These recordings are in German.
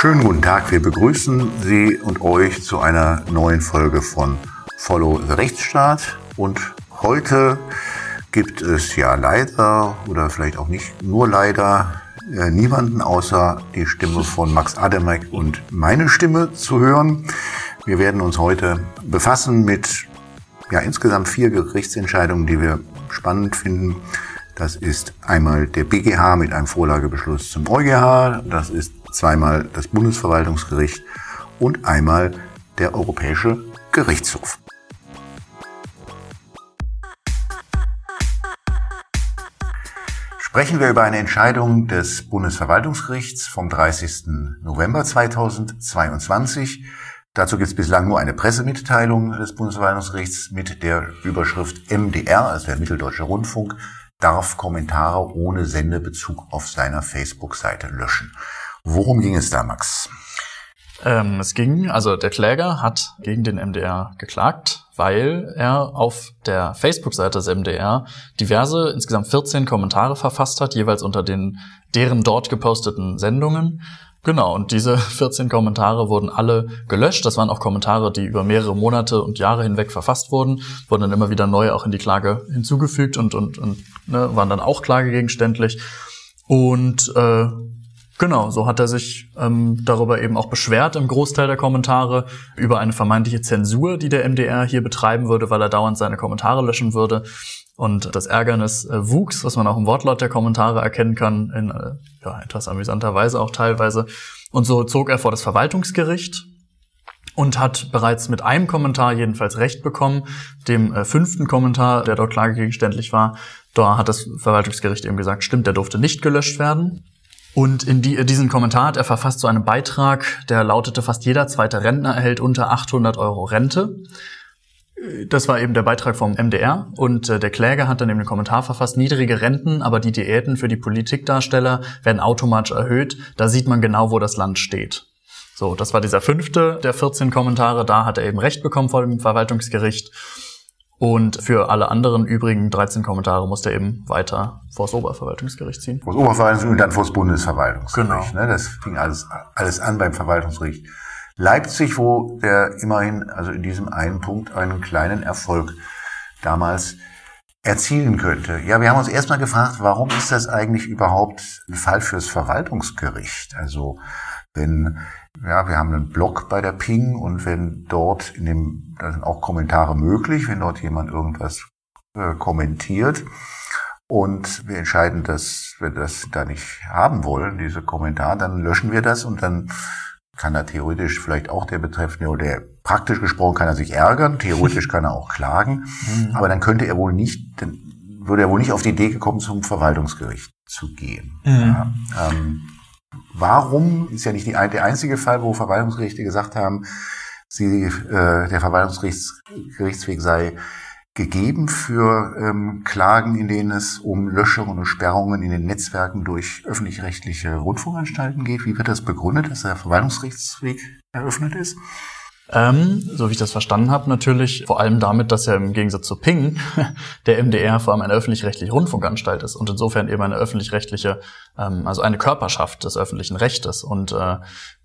Schönen guten Tag, wir begrüßen Sie und euch zu einer neuen Folge von Follow the Rechtsstaat. Und heute gibt es ja leider oder vielleicht auch nicht nur leider äh, niemanden außer die Stimme von Max Ademek und meine Stimme zu hören. Wir werden uns heute befassen mit ja, insgesamt vier Gerichtsentscheidungen, die wir spannend finden. Das ist einmal der BGH mit einem Vorlagebeschluss zum EuGH, das ist zweimal das Bundesverwaltungsgericht und einmal der Europäische Gerichtshof. Sprechen wir über eine Entscheidung des Bundesverwaltungsgerichts vom 30. November 2022. Dazu gibt es bislang nur eine Pressemitteilung des Bundesverwaltungsgerichts mit der Überschrift MDR, also der Mitteldeutsche Rundfunk, darf Kommentare ohne Sendebezug auf seiner Facebook-Seite löschen. Worum ging es da, Max? Ähm, es ging, also der Kläger hat gegen den MDR geklagt, weil er auf der Facebook-Seite des MDR diverse, insgesamt 14 Kommentare verfasst hat, jeweils unter den deren dort geposteten Sendungen. Genau, und diese 14 Kommentare wurden alle gelöscht. Das waren auch Kommentare, die über mehrere Monate und Jahre hinweg verfasst wurden, wurden dann immer wieder neu auch in die Klage hinzugefügt und, und, und ne, waren dann auch klagegegenständlich. Und äh, Genau, so hat er sich ähm, darüber eben auch beschwert im Großteil der Kommentare über eine vermeintliche Zensur, die der MDR hier betreiben würde, weil er dauernd seine Kommentare löschen würde. Und das Ärgernis äh, wuchs, was man auch im Wortlaut der Kommentare erkennen kann, in äh, ja, etwas amüsanter Weise auch teilweise. Und so zog er vor das Verwaltungsgericht und hat bereits mit einem Kommentar jedenfalls Recht bekommen, dem äh, fünften Kommentar, der dort klagegegenständlich war. Da hat das Verwaltungsgericht eben gesagt, stimmt, der durfte nicht gelöscht werden. Und in die, diesen Kommentar hat er verfasst so einen Beitrag, der lautete, fast jeder zweite Rentner erhält unter 800 Euro Rente. Das war eben der Beitrag vom MDR und äh, der Kläger hat dann eben den Kommentar verfasst, niedrige Renten, aber die Diäten für die Politikdarsteller werden automatisch erhöht. Da sieht man genau, wo das Land steht. So, das war dieser fünfte der 14 Kommentare. Da hat er eben Recht bekommen vor dem Verwaltungsgericht. Und für alle anderen übrigen 13 Kommentare muss er eben weiter vor das Oberverwaltungsgericht ziehen. Vor das Oberverwaltungsgericht und dann vor das Bundesverwaltungsgericht. Genau. Ne? Das fing alles, alles an beim Verwaltungsgericht Leipzig, wo der immerhin, also in diesem einen Punkt, einen kleinen Erfolg damals erzielen könnte. Ja, wir haben uns erstmal gefragt, warum ist das eigentlich überhaupt ein Fall fürs Verwaltungsgericht? Also wenn ja, wir haben einen Blog bei der Ping und wenn dort in dem, da sind auch Kommentare möglich, wenn dort jemand irgendwas äh, kommentiert und wir entscheiden, dass wir das da nicht haben wollen, diese Kommentare, dann löschen wir das und dann kann er theoretisch vielleicht auch der Betreffende oder der praktisch gesprochen kann er sich ärgern, theoretisch kann er auch klagen, mhm. aber dann könnte er wohl nicht, dann würde er wohl nicht auf die Idee gekommen, zum Verwaltungsgericht zu gehen. Mhm. Ja, ähm, Warum ist ja nicht die, der einzige Fall, wo Verwaltungsgerichte gesagt haben, sie, äh, der Verwaltungsgerichtsweg sei gegeben für ähm, Klagen, in denen es um Löschungen und Sperrungen in den Netzwerken durch öffentlich-rechtliche Rundfunkanstalten geht. Wie wird das begründet, dass der Verwaltungsgerichtsweg eröffnet ist? Ähm, so wie ich das verstanden habe, natürlich vor allem damit, dass ja im Gegensatz zu Ping der MDR vor allem eine öffentlich-rechtliche Rundfunkanstalt ist und insofern eben eine öffentlich-rechtliche, ähm, also eine Körperschaft des öffentlichen Rechtes. Und äh,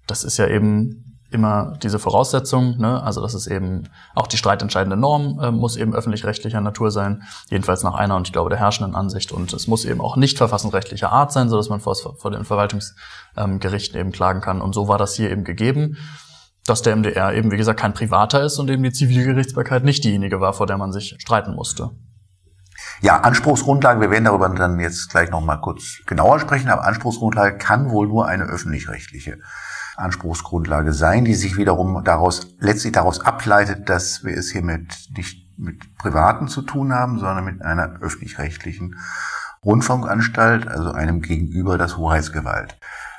das ist ja eben immer diese Voraussetzung, ne? also dass es eben auch die streitentscheidende Norm äh, muss eben öffentlich-rechtlicher Natur sein, jedenfalls nach einer und ich glaube der herrschenden Ansicht und es muss eben auch nicht verfassungsrechtlicher Art sein, so dass man vor, vor den Verwaltungsgerichten eben klagen kann und so war das hier eben gegeben dass der MDR eben, wie gesagt, kein Privater ist und eben die Zivilgerichtsbarkeit nicht diejenige war, vor der man sich streiten musste. Ja, Anspruchsgrundlage, wir werden darüber dann jetzt gleich nochmal kurz genauer sprechen, aber Anspruchsgrundlage kann wohl nur eine öffentlich-rechtliche Anspruchsgrundlage sein, die sich wiederum daraus, letztlich daraus ableitet, dass wir es hier mit, nicht mit Privaten zu tun haben, sondern mit einer öffentlich-rechtlichen Rundfunkanstalt, also einem Gegenüber das Hoheitsgewalt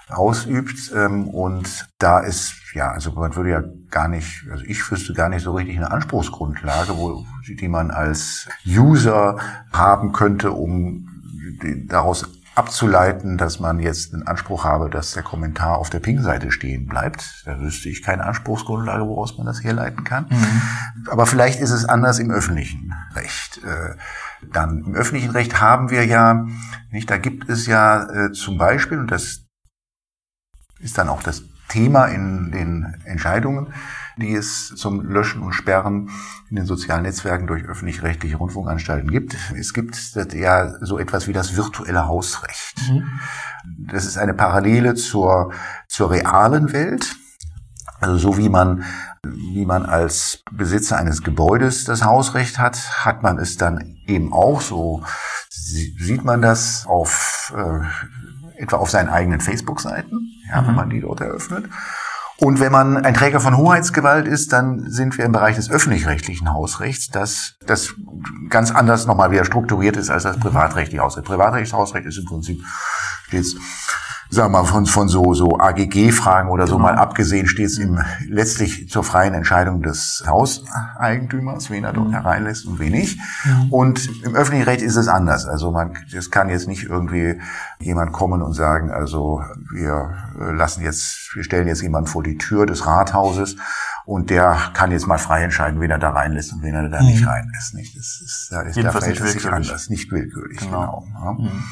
ausübt. Ähm, und da ist, ja, also man würde ja gar nicht, also ich wüsste gar nicht so richtig eine Anspruchsgrundlage, wo, die man als User haben könnte, um daraus abzuleiten, dass man jetzt einen Anspruch habe, dass der Kommentar auf der Ping-Seite stehen bleibt. Da wüsste ich keine Anspruchsgrundlage, woraus man das herleiten kann. Mhm. Aber vielleicht ist es anders im öffentlichen Recht. Äh, dann im öffentlichen Recht haben wir ja, nicht, da gibt es ja äh, zum Beispiel, und das ist dann auch das Thema in den Entscheidungen, die es zum Löschen und Sperren in den sozialen Netzwerken durch öffentlich-rechtliche Rundfunkanstalten gibt. Es gibt ja so etwas wie das virtuelle Hausrecht. Mhm. Das ist eine Parallele zur, zur realen Welt. Also so wie man, wie man als Besitzer eines Gebäudes das Hausrecht hat, hat man es dann eben auch so, sieht man das auf, äh, etwa auf seinen eigenen Facebook-Seiten, ja, mhm. wenn man die dort eröffnet. Und wenn man ein Träger von Hoheitsgewalt ist, dann sind wir im Bereich des öffentlich-rechtlichen Hausrechts, das, das ganz anders nochmal wieder strukturiert ist als das privatrechtliche Hausrecht. Privatrechtliches Hausrecht ist im Prinzip stets sagen wir mal, von, von so, so AGG-Fragen oder genau. so mal abgesehen, steht es letztlich zur freien Entscheidung des Hauseigentümers, wen er dort mhm. hereinlässt und wen nicht. Mhm. Und im öffentlichen Recht ist es anders. Also man, es kann jetzt nicht irgendwie jemand kommen und sagen, also wir lassen jetzt, wir stellen jetzt jemanden vor die Tür des Rathauses und der kann jetzt mal frei entscheiden, wen er da reinlässt und wen er da mhm. nicht reinlässt. Nicht? Das ist, da ist, da nicht willkürlich. anders, nicht willkürlich, genau. genau ja. Mhm.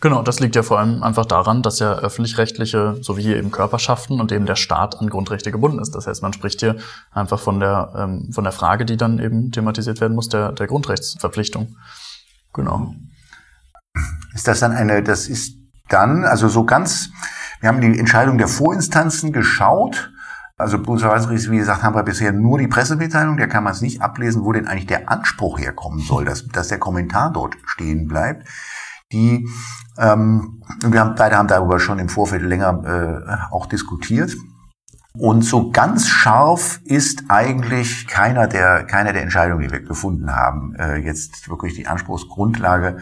Genau, das liegt ja vor allem einfach daran, dass ja öffentlich-rechtliche, so wie hier eben Körperschaften und eben der Staat an Grundrechte gebunden ist. Das heißt, man spricht hier einfach von der, ähm, von der Frage, die dann eben thematisiert werden muss, der, der Grundrechtsverpflichtung. Genau. Ist das dann eine, das ist dann, also so ganz, wir haben die Entscheidung der Vorinstanzen geschaut. Also Bundesverwaltungsgericht, wie gesagt, haben wir bisher nur die Pressemitteilung, da kann man es nicht ablesen, wo denn eigentlich der Anspruch herkommen soll, dass, dass der Kommentar dort stehen bleibt die ähm, wir haben, beide haben darüber schon im Vorfeld länger äh, auch diskutiert. Und so ganz scharf ist eigentlich keiner der, keiner der Entscheidungen, die wir gefunden haben, äh, jetzt wirklich die Anspruchsgrundlage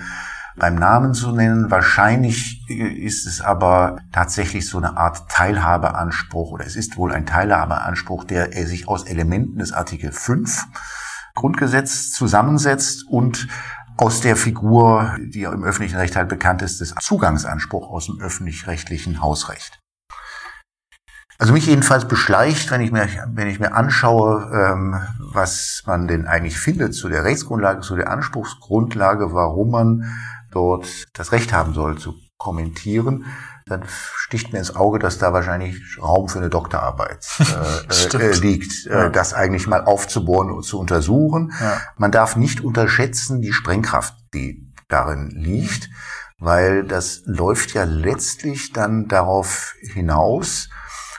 beim Namen zu nennen. Wahrscheinlich äh, ist es aber tatsächlich so eine Art Teilhabeanspruch oder es ist wohl ein Teilhabeanspruch, der sich aus Elementen des Artikel 5 Grundgesetz zusammensetzt und aus der Figur, die im öffentlichen Recht halt bekannt ist, des Zugangsanspruch aus dem öffentlich-rechtlichen Hausrecht. Also mich jedenfalls beschleicht, wenn ich mir, wenn ich mir anschaue, ähm, was man denn eigentlich findet zu der Rechtsgrundlage, zu der Anspruchsgrundlage, warum man dort das Recht haben soll zu kommentieren, dann sticht mir ins Auge, dass da wahrscheinlich Raum für eine Doktorarbeit äh, äh, liegt, äh, ja. das eigentlich mal aufzubohren und zu untersuchen. Ja. Man darf nicht unterschätzen die Sprengkraft, die darin liegt, weil das läuft ja letztlich dann darauf hinaus,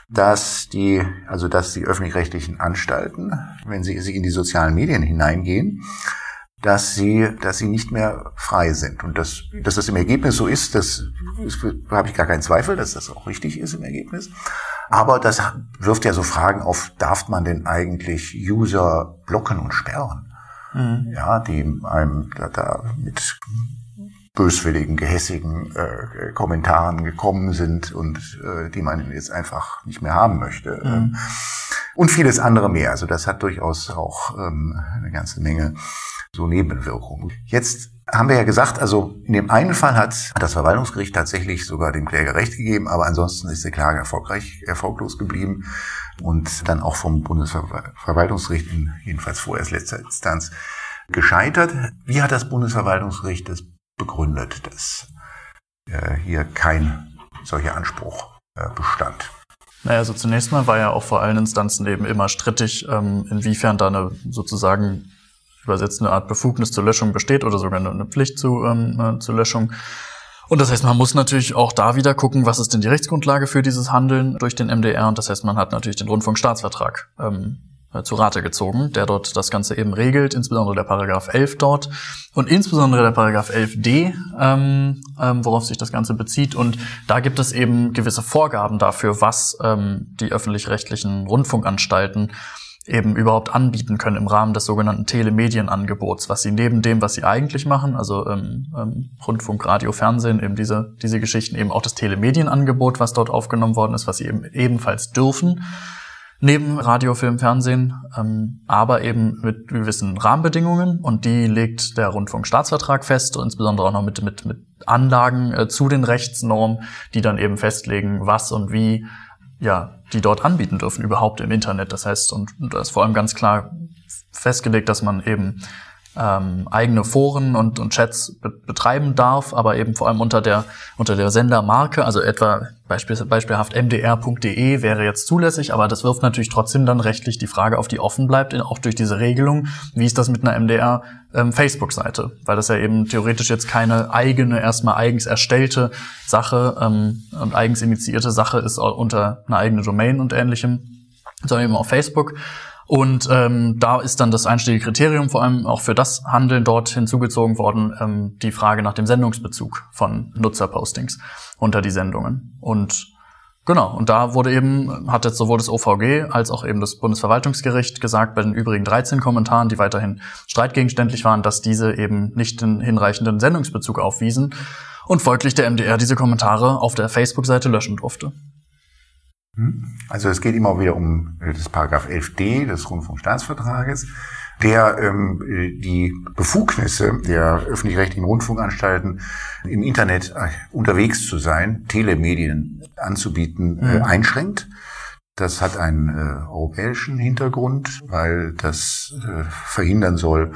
dass die, also dass die öffentlich-rechtlichen Anstalten, wenn sie, sie in die sozialen Medien hineingehen, dass sie, dass sie nicht mehr frei sind. Und dass, dass das im Ergebnis so ist, das, das habe ich gar keinen Zweifel, dass das auch richtig ist im Ergebnis. Aber das wirft ja so Fragen auf, darf man denn eigentlich User blocken und sperren? Mhm. Ja, die einem da, da mit böswilligen, gehässigen äh, Kommentaren gekommen sind und äh, die man jetzt einfach nicht mehr haben möchte. Mhm. Und vieles andere mehr. Also das hat durchaus auch ähm, eine ganze Menge so Nebenwirkungen. Jetzt haben wir ja gesagt, also in dem einen Fall hat das Verwaltungsgericht tatsächlich sogar dem Kläger Recht gegeben, aber ansonsten ist der Klage erfolgreich, erfolglos geblieben und dann auch vom Bundesverwaltungsgericht, jedenfalls vorerst letzter Instanz, gescheitert. Wie hat das Bundesverwaltungsgericht das begründet, dass äh, hier kein solcher Anspruch äh, bestand? Naja, also zunächst mal war ja auch vor allen Instanzen eben immer strittig, ähm, inwiefern da eine sozusagen übersetzt eine Art Befugnis zur Löschung besteht oder sogar eine Pflicht zu, ähm, äh, zur Löschung. Und das heißt, man muss natürlich auch da wieder gucken, was ist denn die Rechtsgrundlage für dieses Handeln durch den MDR. Und das heißt, man hat natürlich den Rundfunkstaatsvertrag ähm, äh, zu Rate gezogen, der dort das Ganze eben regelt, insbesondere der Paragraph 11 dort und insbesondere der Paragraph 11d, ähm, ähm, worauf sich das Ganze bezieht. Und da gibt es eben gewisse Vorgaben dafür, was ähm, die öffentlich-rechtlichen Rundfunkanstalten eben überhaupt anbieten können im Rahmen des sogenannten Telemedienangebots, was sie neben dem, was sie eigentlich machen, also ähm, ähm, Rundfunk, Radio, Fernsehen, eben diese, diese Geschichten, eben auch das Telemedienangebot, was dort aufgenommen worden ist, was sie eben ebenfalls dürfen, neben Radio, Film, Fernsehen, ähm, aber eben mit gewissen Rahmenbedingungen. Und die legt der Rundfunkstaatsvertrag fest, insbesondere auch noch mit, mit, mit Anlagen äh, zu den Rechtsnormen, die dann eben festlegen, was und wie ja, die dort anbieten dürfen, überhaupt im Internet. Das heißt, und da ist vor allem ganz klar festgelegt, dass man eben ähm, eigene Foren und, und Chats be betreiben darf, aber eben vor allem unter der unter der Sendermarke, also etwa beispiel, beispielhaft mdr.de wäre jetzt zulässig, aber das wirft natürlich trotzdem dann rechtlich die Frage auf, die offen bleibt, auch durch diese Regelung, wie ist das mit einer MDR ähm, weil das ja eben theoretisch jetzt keine eigene, erstmal eigens erstellte Sache ähm, und eigens initiierte Sache ist unter einer eigenen Domain und ähnlichem, sondern eben auf Facebook. Und ähm, da ist dann das einstiegige Kriterium vor allem auch für das Handeln dort hinzugezogen worden, ähm, die Frage nach dem Sendungsbezug von Nutzerpostings unter die Sendungen. Und genau, und da wurde eben, hat jetzt sowohl das OVG als auch eben das Bundesverwaltungsgericht gesagt, bei den übrigen 13 Kommentaren, die weiterhin streitgegenständlich waren, dass diese eben nicht den hinreichenden Sendungsbezug aufwiesen und folglich der MDR diese Kommentare auf der Facebook-Seite löschen durfte. Hm? Also es geht immer wieder um äh, das Paragraph 11d des Rundfunkstaatsvertrages, der ähm, die Befugnisse der öffentlich-rechtlichen Rundfunkanstalten im Internet äh, unterwegs zu sein, Telemedien anzubieten, äh, mhm. einschränkt. Das hat einen äh, europäischen Hintergrund, weil das äh, verhindern soll,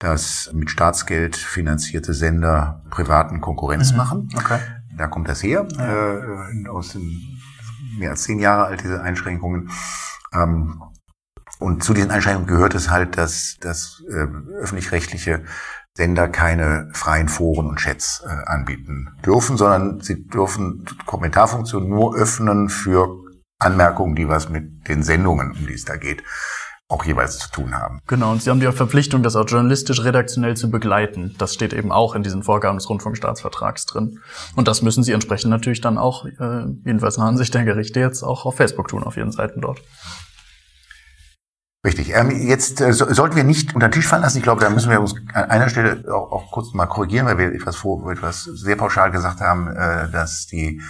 dass mit Staatsgeld finanzierte Sender privaten Konkurrenz mhm. machen. Okay. Da kommt das her, ja. äh, aus den mehr als zehn Jahre alt, diese Einschränkungen. Ähm, und zu diesen Einschränkungen gehört es halt, dass, dass äh, öffentlich-rechtliche Sender keine freien Foren und Chats äh, anbieten dürfen, sondern sie dürfen Kommentarfunktionen nur öffnen für Anmerkungen, die was mit den Sendungen, um die es da geht, auch jeweils zu tun haben. Genau, und Sie haben die Verpflichtung, das auch journalistisch redaktionell zu begleiten. Das steht eben auch in diesen Vorgaben des Rundfunkstaatsvertrags drin. Und das müssen Sie entsprechend natürlich dann auch, äh, jedenfalls nach Ansicht der Gerichte, jetzt auch auf Facebook tun, auf Ihren Seiten dort. Richtig. Ähm, jetzt äh, so, sollten wir nicht unter den Tisch fallen lassen. Ich glaube, da müssen wir uns an einer Stelle auch, auch kurz mal korrigieren, weil wir etwas vor, etwas sehr pauschal gesagt haben, äh, dass die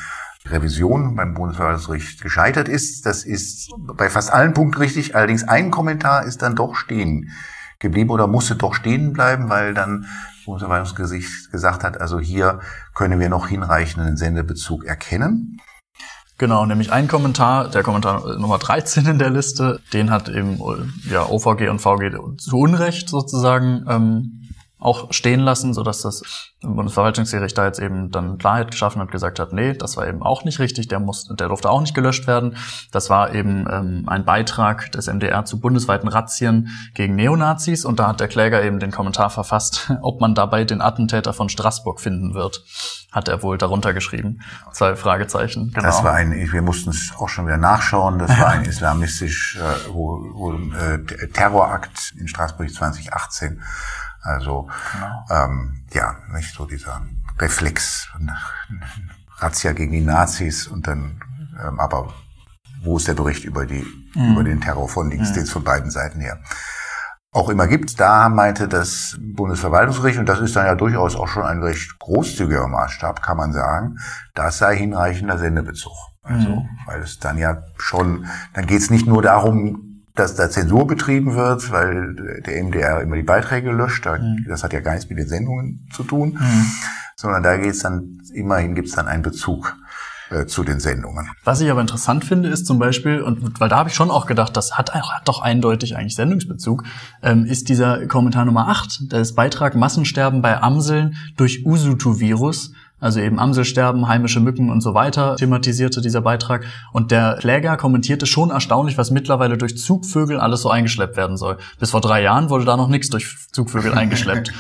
Revision beim Bundesverwaltungsgericht gescheitert ist. Das ist bei fast allen Punkten richtig. Allerdings ein Kommentar ist dann doch stehen geblieben oder musste doch stehen bleiben, weil dann das Bundesverwaltungsgericht gesagt hat, also hier können wir noch hinreichenden Sendebezug erkennen. Genau, nämlich ein Kommentar, der Kommentar Nummer 13 in der Liste, den hat eben ja, OVG und VG zu Unrecht sozusagen ähm, auch stehen lassen, so dass das Bundesverwaltungsgericht da jetzt eben dann Klarheit geschaffen hat, gesagt hat, nee, das war eben auch nicht richtig, der muss, der durfte auch nicht gelöscht werden. Das war eben ähm, ein Beitrag des MDR zu bundesweiten Razzien gegen Neonazis und da hat der Kläger eben den Kommentar verfasst, ob man dabei den Attentäter von Straßburg finden wird, hat er wohl darunter geschrieben. Zwei Fragezeichen. Genau. Das war ein, wir mussten es auch schon wieder nachschauen, das war ein islamistisch äh, wo, wo, äh, Terrorakt in Straßburg 2018 also genau. ähm, ja, nicht so dieser Reflex, Razzia gegen die Nazis und dann, ähm, aber wo ist der Bericht über die mhm. über den Terror von links, mhm. den es von beiden Seiten her auch immer gibt. Da meinte das Bundesverwaltungsgericht, und das ist dann ja durchaus auch schon ein recht großzügiger Maßstab, kann man sagen, das sei hinreichender Sendebezug. Also, mhm. weil es dann ja schon, dann geht es nicht nur darum, dass da Zensur betrieben wird, weil der MDR immer die Beiträge löscht. Mhm. Das hat ja gar nichts mit den Sendungen zu tun, mhm. sondern da geht es dann, immerhin gibt es dann einen Bezug äh, zu den Sendungen. Was ich aber interessant finde, ist zum Beispiel, und weil da habe ich schon auch gedacht, das hat, hat doch eindeutig eigentlich Sendungsbezug, ähm, ist dieser Kommentar Nummer 8, das Beitrag Massensterben bei Amseln durch Usutu-Virus also eben Amselsterben, heimische Mücken und so weiter, thematisierte dieser Beitrag. Und der Kläger kommentierte schon erstaunlich, was mittlerweile durch Zugvögel alles so eingeschleppt werden soll. Bis vor drei Jahren wurde da noch nichts durch Zugvögel eingeschleppt.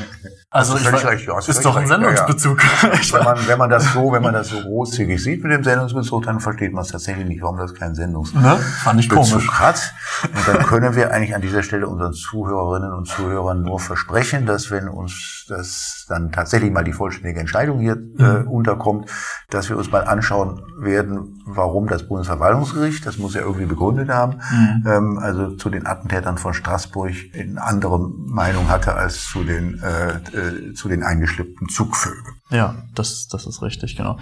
Also ich war, recht, ist doch ein Sendungsbezug. Ja, ja. wenn, man, wenn man das so, wenn man das so großzügig sieht mit dem Sendungsbezug, dann versteht man es tatsächlich nicht, warum das keinen Sendungsbezug ne? Fand ich komisch. hat. Und dann können wir eigentlich an dieser Stelle unseren Zuhörerinnen und Zuhörern nur versprechen, dass wenn uns das dann tatsächlich mal die vollständige Entscheidung hier äh, mhm. unterkommt, dass wir uns mal anschauen werden, warum das Bundesverwaltungsgericht, das muss ja irgendwie begründet haben, mhm. ähm, also zu den Attentätern von Straßburg eine andere Meinung hatte als zu den äh, äh, zu den eingeschleppten Zugvögeln. Ja, das, das ist richtig, genau.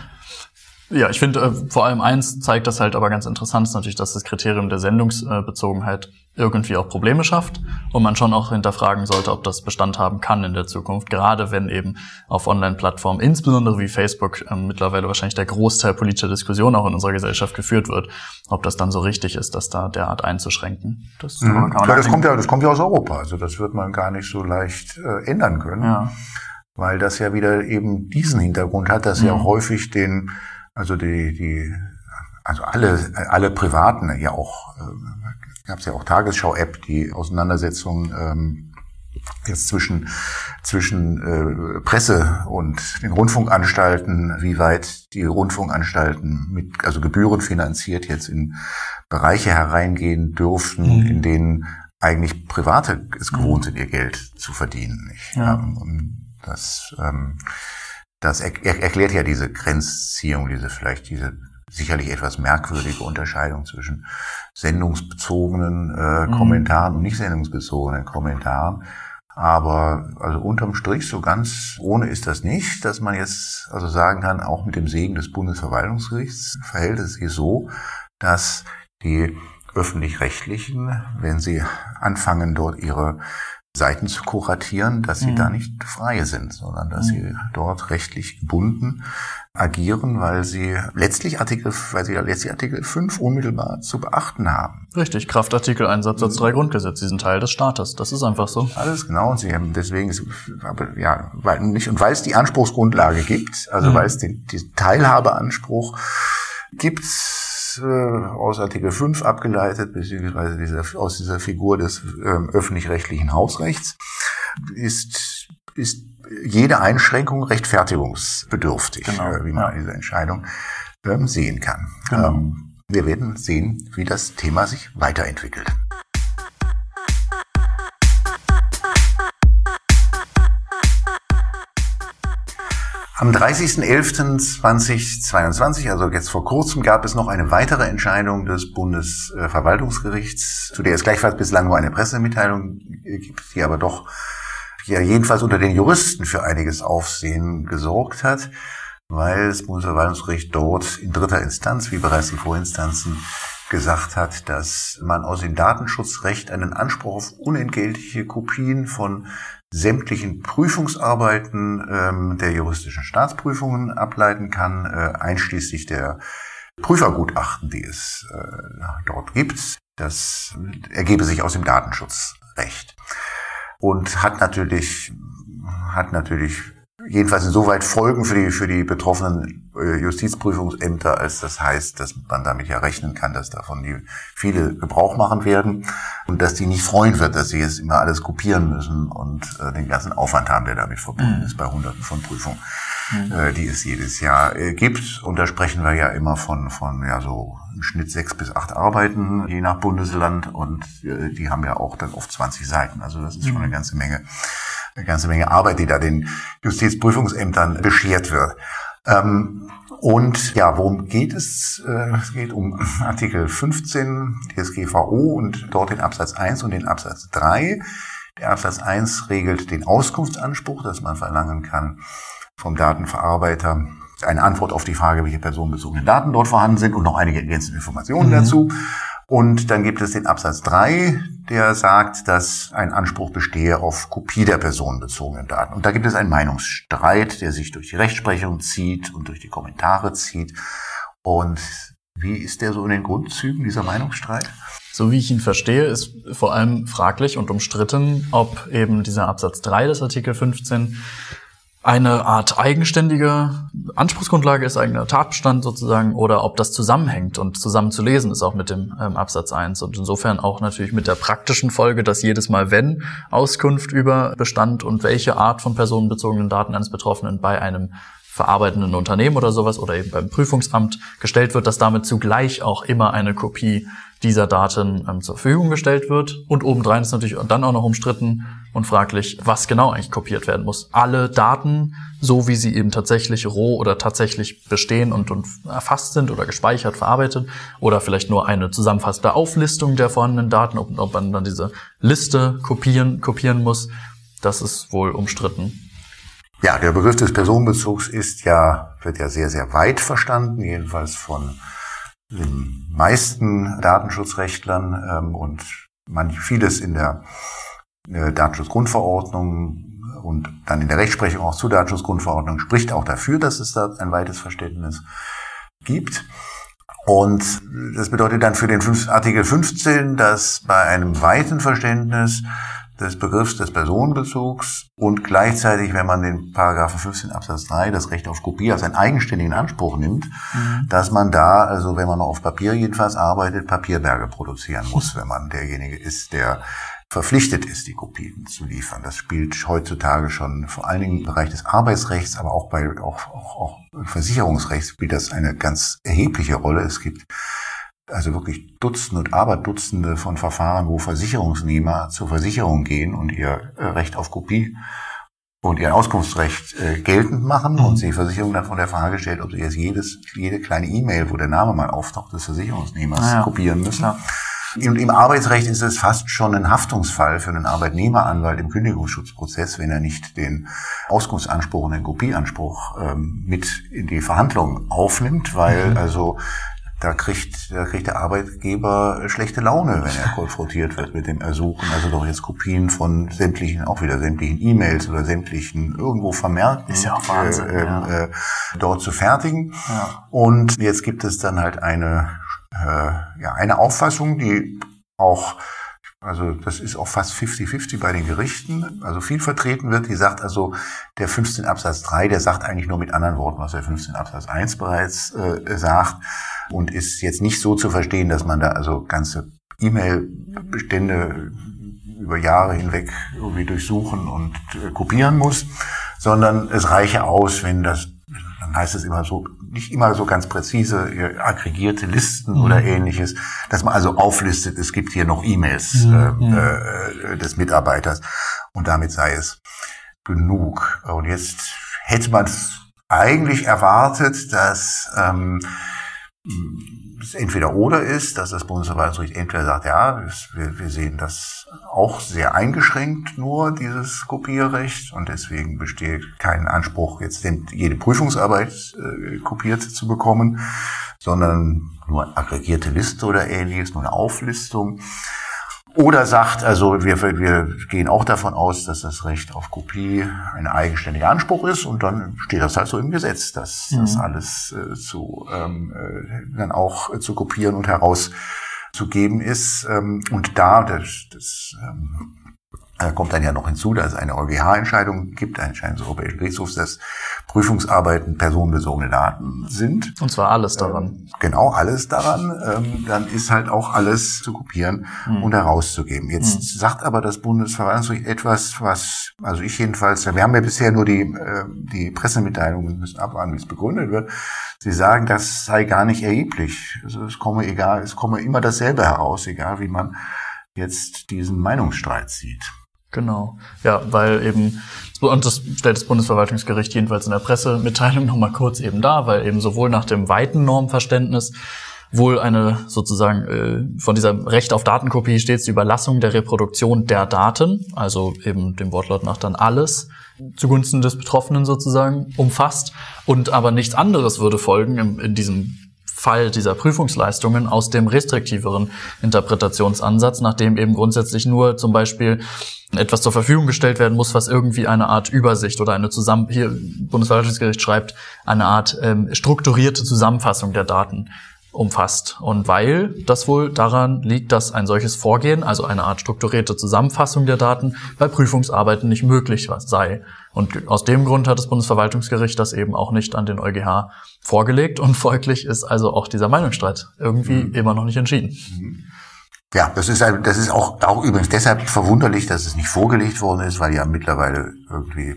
Ja, ich finde, äh, vor allem eins zeigt das halt aber ganz interessant, ist natürlich, dass das Kriterium der Sendungsbezogenheit irgendwie auch Probleme schafft und man schon auch hinterfragen sollte, ob das Bestand haben kann in der Zukunft, gerade wenn eben auf Online-Plattformen, insbesondere wie Facebook, äh, mittlerweile wahrscheinlich der Großteil politischer Diskussion auch in unserer Gesellschaft geführt wird, ob das dann so richtig ist, das da derart einzuschränken. Das, mhm. ja, das kommt ja, das kommt ja aus Europa, also das wird man gar nicht so leicht äh, ändern können. Ja. Weil das ja wieder eben diesen Hintergrund hat, dass mhm. ja häufig den also die, die, also alle, alle Privaten, ja auch, äh, gab es ja auch Tagesschau-App, die Auseinandersetzung ähm, jetzt zwischen zwischen äh, Presse und den Rundfunkanstalten, wie weit die Rundfunkanstalten mit also Gebühren finanziert jetzt in Bereiche hereingehen dürften, mhm. in denen eigentlich Private es gewohnt sind, ihr Geld zu verdienen. Nicht? Ja. Und das ähm, das er, er erklärt ja diese Grenzziehung, diese vielleicht diese sicherlich etwas merkwürdige Unterscheidung zwischen sendungsbezogenen äh, mhm. Kommentaren und nicht sendungsbezogenen Kommentaren. Aber also unterm Strich so ganz ohne ist das nicht, dass man jetzt also sagen kann, auch mit dem Segen des Bundesverwaltungsgerichts verhält es sich so, dass die öffentlich-rechtlichen, wenn sie anfangen, dort ihre Seiten zu kuratieren, dass sie mhm. da nicht frei sind, sondern dass mhm. sie dort rechtlich gebunden agieren, weil sie letztlich Artikel, weil sie letztlich Artikel 5 unmittelbar zu beachten haben. Richtig, Kraftartikel 1 Satz 3 Grundgesetz, sie sind Teil des Staates. Das ist einfach so. Alles genau. Und sie haben deswegen, aber ja, weil nicht, und weil es die Anspruchsgrundlage gibt, also mhm. weil es den, den Teilhabeanspruch gibt, äh, aus Artikel 5 abgeleitet, beziehungsweise dieser, aus dieser Figur des ähm, öffentlich-rechtlichen Hausrechts, ist, ist jede Einschränkung rechtfertigungsbedürftig, genau. äh, wie man diese Entscheidung ähm, sehen kann. Genau. Ähm, wir werden sehen, wie das Thema sich weiterentwickelt. Am 30.11.2022, also jetzt vor kurzem, gab es noch eine weitere Entscheidung des Bundesverwaltungsgerichts, zu der es gleichfalls bislang nur eine Pressemitteilung gibt, die aber doch ja jedenfalls unter den Juristen für einiges Aufsehen gesorgt hat, weil das Bundesverwaltungsgericht dort in dritter Instanz, wie bereits die Vorinstanzen, gesagt hat, dass man aus dem Datenschutzrecht einen Anspruch auf unentgeltliche Kopien von sämtlichen Prüfungsarbeiten ähm, der juristischen Staatsprüfungen ableiten kann, äh, einschließlich der Prüfergutachten, die es äh, dort gibt. Das ergebe sich aus dem Datenschutzrecht und hat natürlich hat natürlich jedenfalls insoweit Folgen für die, für die betroffenen äh, Justizprüfungsämter, als das heißt, dass man damit ja rechnen kann, dass davon die viele Gebrauch machen werden und dass die nicht freuen wird, dass sie jetzt immer alles kopieren müssen und äh, den ganzen Aufwand haben, der damit verbunden mhm. ist bei Hunderten von Prüfungen, mhm. äh, die es jedes Jahr äh, gibt. Und da sprechen wir ja immer von, von ja so im Schnitt sechs bis acht Arbeiten, je nach Bundesland und äh, die haben ja auch dann oft 20 Seiten. Also das ist schon eine mhm. ganze Menge eine ganze Menge Arbeit, die da den Justizprüfungsämtern beschert wird. Ähm, und ja, worum geht es? Äh, es geht um Artikel 15 DSGVO und dort den Absatz 1 und den Absatz 3. Der Absatz 1 regelt den Auskunftsanspruch, dass man verlangen kann vom Datenverarbeiter eine Antwort auf die Frage, welche personenbezogenen Daten dort vorhanden sind und noch einige ergänzende Informationen mhm. dazu. Und dann gibt es den Absatz 3, der sagt, dass ein Anspruch bestehe auf Kopie der personenbezogenen Daten. Und da gibt es einen Meinungsstreit, der sich durch die Rechtsprechung zieht und durch die Kommentare zieht. Und wie ist der so in den Grundzügen, dieser Meinungsstreit? So wie ich ihn verstehe, ist vor allem fraglich und umstritten, ob eben dieser Absatz 3 des Artikel 15 eine Art eigenständige Anspruchsgrundlage ist, eigener Tatbestand sozusagen, oder ob das zusammenhängt. Und zusammen zu lesen ist auch mit dem ähm, Absatz 1 und insofern auch natürlich mit der praktischen Folge, dass jedes Mal, wenn Auskunft über Bestand und welche Art von personenbezogenen Daten eines Betroffenen bei einem verarbeitenden Unternehmen oder sowas oder eben beim Prüfungsamt gestellt wird, dass damit zugleich auch immer eine Kopie dieser Daten ähm, zur Verfügung gestellt wird. Und obendrein ist natürlich dann auch noch umstritten und fraglich, was genau eigentlich kopiert werden muss. Alle Daten, so wie sie eben tatsächlich roh oder tatsächlich bestehen und, und erfasst sind oder gespeichert, verarbeitet oder vielleicht nur eine zusammenfassende Auflistung der vorhandenen Daten, ob, ob man dann diese Liste kopieren, kopieren muss, das ist wohl umstritten. Ja, der Begriff des Personenbezugs ist ja, wird ja sehr, sehr weit verstanden, jedenfalls von den meisten Datenschutzrechtlern ähm, und manch vieles in der äh, Datenschutzgrundverordnung und dann in der Rechtsprechung auch zur Datenschutzgrundverordnung spricht auch dafür, dass es da ein weites Verständnis gibt. Und das bedeutet dann für den Artikel 15, dass bei einem weiten Verständnis des Begriffs des Personenbezugs und gleichzeitig, wenn man den Paragraphen 15 Absatz 3, das Recht auf Kopie als einen eigenständigen Anspruch nimmt, mhm. dass man da, also wenn man auf Papier jedenfalls arbeitet, Papierberge produzieren muss, wenn man derjenige ist, der verpflichtet ist, die Kopien zu liefern. Das spielt heutzutage schon vor allen Dingen im Bereich des Arbeitsrechts, aber auch bei auch, auch, auch Versicherungsrechts spielt das eine ganz erhebliche Rolle. Es gibt also wirklich Dutzende und Aberdutzende von Verfahren, wo Versicherungsnehmer zur Versicherung gehen und ihr äh, Recht auf Kopie und ihr Auskunftsrecht äh, geltend machen mhm. und die Versicherung dann von der Frage stellt, ob sie jetzt jedes, jede kleine E-Mail, wo der Name mal auftaucht, des Versicherungsnehmers ah ja. kopieren müssen. Ja. Und im Arbeitsrecht ist es fast schon ein Haftungsfall für einen Arbeitnehmeranwalt im Kündigungsschutzprozess, wenn er nicht den Auskunftsanspruch und den Kopieanspruch ähm, mit in die Verhandlungen aufnimmt, weil mhm. also da kriegt, da kriegt der Arbeitgeber schlechte Laune, wenn er konfrontiert wird mit dem Ersuchen, also doch jetzt Kopien von sämtlichen, auch wieder sämtlichen E-Mails oder sämtlichen irgendwo vermerkten Ist ja auch Wahnsinn, äh, ja. Äh, dort zu fertigen. Ja. Und jetzt gibt es dann halt eine, äh, ja, eine Auffassung, die auch also das ist auch fast 50-50 bei den Gerichten. Also viel vertreten wird, die sagt also, der 15 Absatz 3, der sagt eigentlich nur mit anderen Worten, was der 15 Absatz 1 bereits äh, sagt und ist jetzt nicht so zu verstehen, dass man da also ganze E-Mail-Bestände über Jahre hinweg irgendwie durchsuchen und äh, kopieren muss, sondern es reiche aus, wenn das, dann heißt es immer so, nicht immer so ganz präzise äh, aggregierte Listen mhm. oder ähnliches, dass man also auflistet, es gibt hier noch E-Mails mhm. äh, äh, des Mitarbeiters und damit sei es genug. Und jetzt hätte man eigentlich erwartet, dass ähm, es entweder oder ist, dass das Bundesverwaltungsgericht entweder sagt, ja, wir, sehen das auch sehr eingeschränkt nur, dieses Kopierrecht, und deswegen besteht kein Anspruch, jetzt jede Prüfungsarbeit äh, kopiert zu bekommen, sondern nur aggregierte Liste oder ähnliches, nur eine Auflistung. Oder sagt, also wir, wir gehen auch davon aus, dass das Recht auf Kopie ein eigenständiger Anspruch ist und dann steht das halt so im Gesetz, dass mhm. das alles äh, zu ähm, äh, dann auch äh, zu kopieren und herauszugeben ist. Ähm, und da, das, das ähm, da kommt dann ja noch hinzu, dass es eine EuGH-Entscheidung gibt, eine Entscheidung des Europäischen Gerichtshofs, dass Prüfungsarbeiten personenbezogene Daten sind. Und zwar alles daran. Ähm, genau, alles daran. Ähm, dann ist halt auch alles zu kopieren mhm. und herauszugeben. Jetzt mhm. sagt aber das Bundesverwaltungsgericht etwas, was, also ich jedenfalls, wir haben ja bisher nur die, äh, die Pressemitteilungen, müssen abwarten, wie es begründet wird. Sie sagen, das sei gar nicht erheblich. Also es komme egal, es komme immer dasselbe heraus, egal wie man jetzt diesen Meinungsstreit sieht. Genau. Ja, weil eben, und das stellt das Bundesverwaltungsgericht jedenfalls in der Pressemitteilung nochmal kurz eben da, weil eben sowohl nach dem weiten Normverständnis wohl eine sozusagen äh, von dieser Recht auf Datenkopie stets die Überlassung der Reproduktion der Daten, also eben dem Wortlaut nach dann alles zugunsten des Betroffenen sozusagen umfasst und aber nichts anderes würde folgen in, in diesem Fall dieser Prüfungsleistungen aus dem restriktiveren Interpretationsansatz, nachdem eben grundsätzlich nur zum Beispiel etwas zur Verfügung gestellt werden muss, was irgendwie eine Art Übersicht oder eine zusammen hier Bundesverwaltungsgericht schreibt eine Art ähm, strukturierte Zusammenfassung der Daten umfasst. Und weil das wohl daran liegt, dass ein solches Vorgehen, also eine Art strukturierte Zusammenfassung der Daten, bei Prüfungsarbeiten nicht möglich sei. Und aus dem Grund hat das Bundesverwaltungsgericht das eben auch nicht an den EuGH vorgelegt und folglich ist also auch dieser Meinungsstreit irgendwie mhm. immer noch nicht entschieden. Mhm. Ja, das ist, das ist auch, auch übrigens deshalb verwunderlich, dass es nicht vorgelegt worden ist, weil ja mittlerweile irgendwie,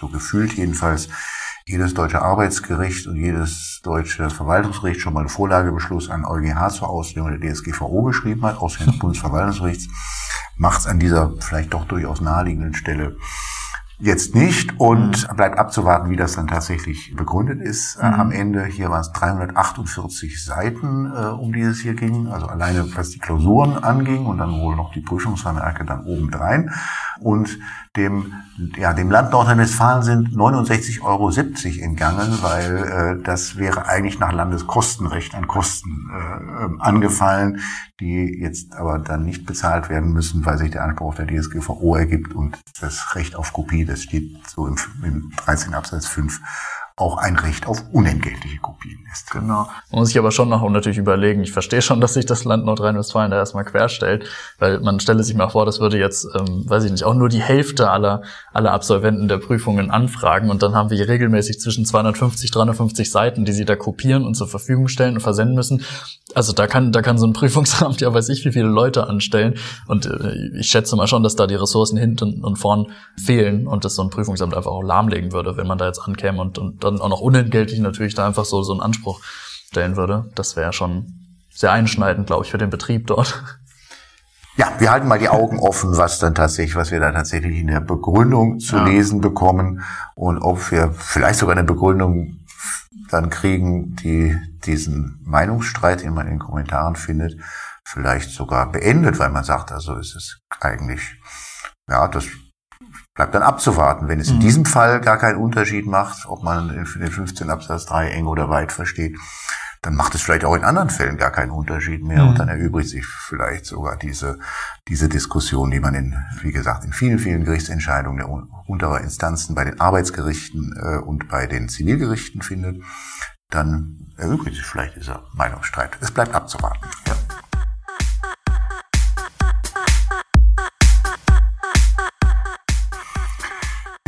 so gefühlt jedenfalls, jedes deutsche Arbeitsgericht und jedes deutsche Verwaltungsgericht schon mal einen Vorlagebeschluss an EuGH zur Auslegung der DSGVO geschrieben hat, aus dem Bundesverwaltungsgerichts, macht es an dieser vielleicht doch durchaus naheliegenden Stelle jetzt nicht und mhm. bleibt abzuwarten, wie das dann tatsächlich begründet ist äh, mhm. am Ende. Hier waren es 348 Seiten, äh, um die es hier ging, also alleine was die Klausuren anging und dann wohl noch die Prüfungsvermerke dann obendrein. Und dem, ja, dem Land Nordrhein-Westfalen sind 69,70 Euro entgangen, weil äh, das wäre eigentlich nach Landeskostenrecht an Kosten äh, ähm, angefallen, die jetzt aber dann nicht bezahlt werden müssen, weil sich der Anspruch der DSGVO ergibt und das Recht auf Kopie, das steht so im, im 13 Absatz 5 auch ein Recht auf unentgeltliche Kopien ist. Genau. Man muss sich aber schon noch natürlich überlegen. Ich verstehe schon, dass sich das Land Nordrhein-Westfalen da erstmal querstellt, weil man stelle sich mal vor, das würde jetzt, ähm, weiß ich nicht, auch nur die Hälfte aller, aller Absolventen der Prüfungen anfragen und dann haben wir hier regelmäßig zwischen 250, 350 Seiten, die sie da kopieren und zur Verfügung stellen und versenden müssen. Also da kann, da kann so ein Prüfungsamt ja weiß ich wie viele Leute anstellen und äh, ich schätze mal schon, dass da die Ressourcen hinten und vorn fehlen und das so ein Prüfungsamt einfach auch lahmlegen würde, wenn man da jetzt ankäme und, und dann auch noch unentgeltlich natürlich da einfach so, so einen Anspruch stellen würde. Das wäre schon sehr einschneidend, glaube ich, für den Betrieb dort. Ja, wir halten mal die Augen offen, was dann tatsächlich, was wir da tatsächlich in der Begründung zu ja. lesen bekommen und ob wir vielleicht sogar eine Begründung dann kriegen, die diesen Meinungsstreit, den man in den Kommentaren findet, vielleicht sogar beendet, weil man sagt, also ist es eigentlich, ja, das bleibt dann abzuwarten. Wenn es in mhm. diesem Fall gar keinen Unterschied macht, ob man den 15 Absatz 3 eng oder weit versteht, dann macht es vielleicht auch in anderen Fällen gar keinen Unterschied mehr mhm. und dann erübrigt sich vielleicht sogar diese, diese Diskussion, die man in, wie gesagt, in vielen, vielen Gerichtsentscheidungen der unterer Instanzen bei den Arbeitsgerichten äh, und bei den Zivilgerichten findet, dann erübrigt sich vielleicht dieser Meinungsstreit. Es bleibt abzuwarten. Ja.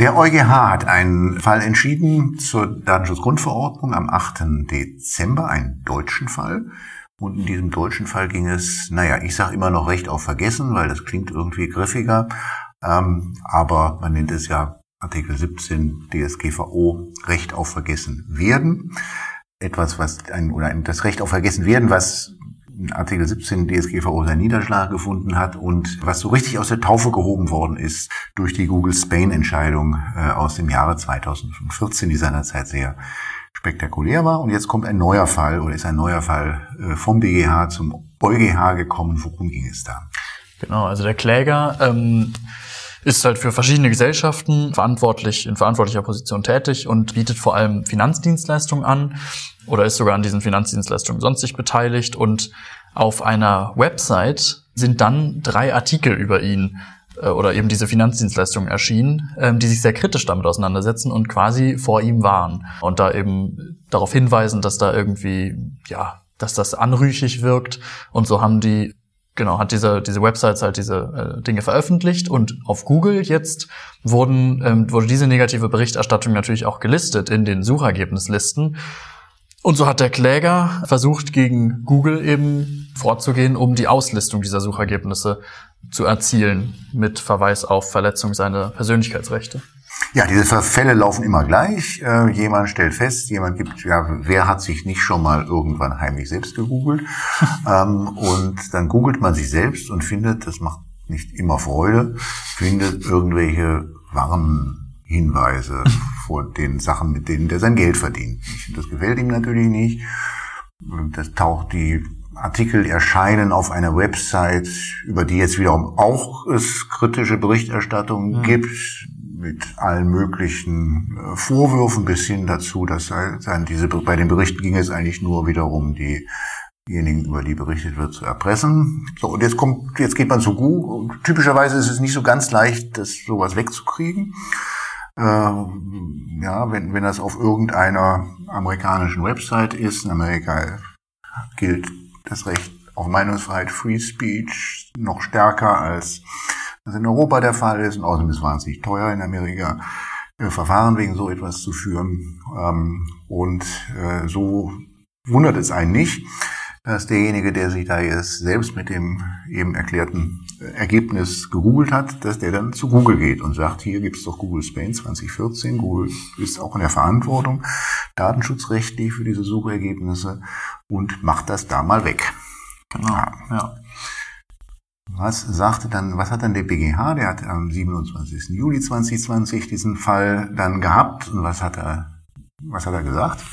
Der EuGH hat einen Fall entschieden zur Datenschutzgrundverordnung am 8. Dezember, einen deutschen Fall. Und in diesem deutschen Fall ging es, naja, ich sage immer noch Recht auf Vergessen, weil das klingt irgendwie griffiger. Ähm, aber man nennt es ja Artikel 17 DSGVO Recht auf Vergessen werden. Etwas, was ein, oder ein, das Recht auf Vergessen werden, was Artikel 17 DSGVO seinen Niederschlag gefunden hat und was so richtig aus der Taufe gehoben worden ist durch die Google Spain-Entscheidung äh, aus dem Jahre 2014, die seinerzeit sehr spektakulär war. Und jetzt kommt ein neuer Fall oder ist ein neuer Fall äh, vom BGH zum EuGH gekommen. Worum ging es da? Genau, also der Kläger ähm, ist halt für verschiedene Gesellschaften verantwortlich, in verantwortlicher Position tätig und bietet vor allem Finanzdienstleistungen an oder ist sogar an diesen Finanzdienstleistungen sonstig beteiligt. Und auf einer Website sind dann drei Artikel über ihn äh, oder eben diese Finanzdienstleistungen erschienen, ähm, die sich sehr kritisch damit auseinandersetzen und quasi vor ihm waren und da eben darauf hinweisen, dass da irgendwie, ja, dass das anrüchig wirkt. Und so haben die genau, hat diese, diese Websites halt diese äh, Dinge veröffentlicht. Und auf Google jetzt wurden, ähm, wurde diese negative Berichterstattung natürlich auch gelistet in den Suchergebnislisten. Und so hat der Kläger versucht, gegen Google eben vorzugehen, um die Auslistung dieser Suchergebnisse zu erzielen, mit Verweis auf Verletzung seiner Persönlichkeitsrechte. Ja, diese Fälle laufen immer gleich. Äh, jemand stellt fest, jemand gibt, ja, wer hat sich nicht schon mal irgendwann heimlich selbst gegoogelt? ähm, und dann googelt man sich selbst und findet, das macht nicht immer Freude, findet irgendwelche Warnhinweise vor den Sachen, mit denen der sein Geld verdient. Das gefällt ihm natürlich nicht. Das taucht die Artikel erscheinen auf einer Website, über die jetzt wiederum auch es kritische Berichterstattung mhm. gibt, mit allen möglichen äh, Vorwürfen bis hin dazu, dass dann diese, bei den Berichten ging es eigentlich nur wiederum diejenigen, über die berichtet wird, zu erpressen. So, und jetzt kommt, jetzt geht man zu Google. Typischerweise ist es nicht so ganz leicht, das sowas wegzukriegen äh, ja, wenn, wenn das auf irgendeiner amerikanischen Website ist, in Amerika gilt das Recht auf Meinungsfreiheit, Free Speech noch stärker als das in Europa der Fall ist. Und außerdem ist es wahnsinnig teuer in Amerika, äh, Verfahren wegen so etwas zu führen. Ähm, und äh, so wundert es einen nicht, dass derjenige, der sich da jetzt selbst mit dem eben erklärten Ergebnis gegoogelt hat, dass der dann zu Google geht und sagt, hier gibt es doch Google Spain 2014. Google ist auch in der Verantwortung datenschutzrechtlich für diese Suchergebnisse und macht das da mal weg. Genau, ja. Was sagte dann, was hat dann der BGH? Der hat am 27. Juli 2020 diesen Fall dann gehabt und was hat er, was hat er gesagt?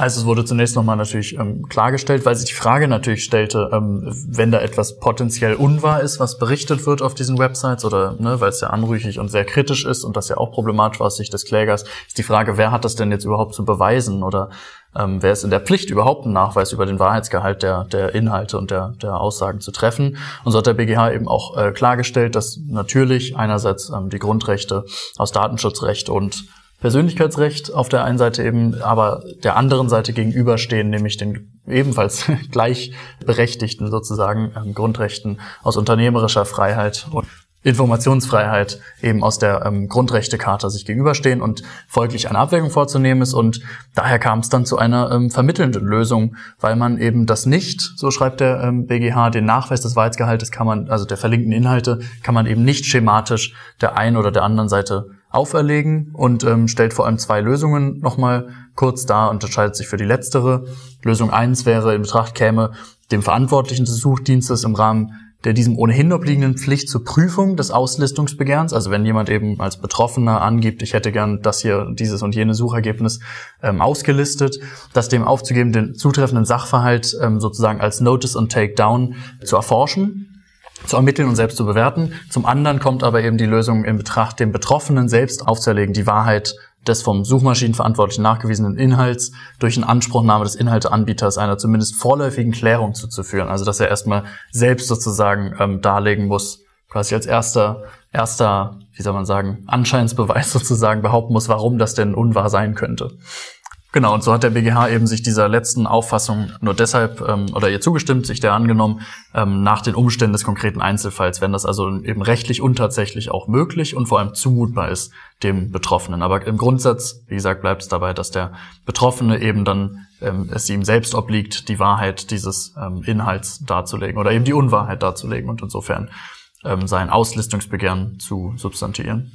Also es wurde zunächst nochmal natürlich ähm, klargestellt, weil sich die Frage natürlich stellte, ähm, wenn da etwas potenziell unwahr ist, was berichtet wird auf diesen Websites oder ne, weil es ja anrüchig und sehr kritisch ist und das ja auch problematisch war aus Sicht des Klägers, ist die Frage, wer hat das denn jetzt überhaupt zu beweisen oder ähm, wer ist in der Pflicht, überhaupt einen Nachweis über den Wahrheitsgehalt der, der Inhalte und der, der Aussagen zu treffen. Und so hat der BGH eben auch äh, klargestellt, dass natürlich einerseits ähm, die Grundrechte aus Datenschutzrecht und Persönlichkeitsrecht auf der einen Seite eben, aber der anderen Seite gegenüberstehen, nämlich den ebenfalls gleichberechtigten sozusagen ähm, Grundrechten aus unternehmerischer Freiheit und Informationsfreiheit eben aus der ähm, Grundrechtecharta sich gegenüberstehen und folglich eine Abwägung vorzunehmen ist. Und daher kam es dann zu einer ähm, vermittelnden Lösung, weil man eben das nicht, so schreibt der ähm, BGH, den Nachweis des Wahrheitsgehaltes kann man, also der verlinkten Inhalte, kann man eben nicht schematisch der einen oder der anderen Seite auferlegen und ähm, stellt vor allem zwei Lösungen nochmal kurz dar und entscheidet sich für die letztere. Lösung eins wäre in Betracht käme, dem Verantwortlichen des Suchdienstes im Rahmen der diesem ohnehin obliegenden Pflicht zur Prüfung des Auslistungsbegehrens, also wenn jemand eben als Betroffener angibt, ich hätte gern das hier, dieses und jenes Suchergebnis ähm, ausgelistet, das dem aufzugeben, den zutreffenden Sachverhalt ähm, sozusagen als Notice und Takedown zu erforschen zu ermitteln und selbst zu bewerten. Zum anderen kommt aber eben die Lösung in Betracht, dem Betroffenen selbst aufzuerlegen, die Wahrheit des vom Suchmaschinenverantwortlichen nachgewiesenen Inhalts durch eine Anspruchnahme des Inhalteanbieters einer zumindest vorläufigen Klärung zuzuführen. Also dass er erstmal selbst sozusagen ähm, darlegen muss, quasi als erster, erster, wie soll man sagen, Anscheinsbeweis sozusagen behaupten muss, warum das denn unwahr sein könnte. Genau, und so hat der BGH eben sich dieser letzten Auffassung nur deshalb ähm, oder ihr zugestimmt, sich der angenommen, ähm, nach den Umständen des konkreten Einzelfalls, wenn das also eben rechtlich und tatsächlich auch möglich und vor allem zumutbar ist dem Betroffenen. Aber im Grundsatz, wie gesagt, bleibt es dabei, dass der Betroffene eben dann ähm, es ihm selbst obliegt, die Wahrheit dieses ähm, Inhalts darzulegen oder eben die Unwahrheit darzulegen und insofern ähm, sein Auslistungsbegehren zu substantiieren.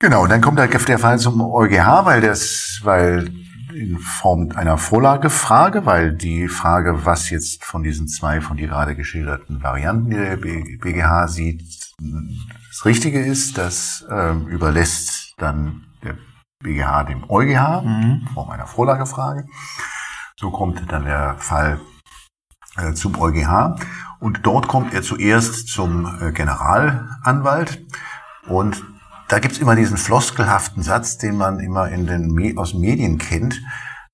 Genau, dann kommt der, der Fall zum EuGH, weil das, weil in Form einer Vorlagefrage, weil die Frage, was jetzt von diesen zwei von dir gerade geschilderten Varianten, die der BGH sieht, das Richtige ist, das äh, überlässt dann der BGH dem EuGH mhm. in Form einer Vorlagefrage. So kommt dann der Fall äh, zum EuGH und dort kommt er zuerst zum äh, Generalanwalt und da gibt's immer diesen floskelhaften Satz, den man immer in den aus Medien kennt,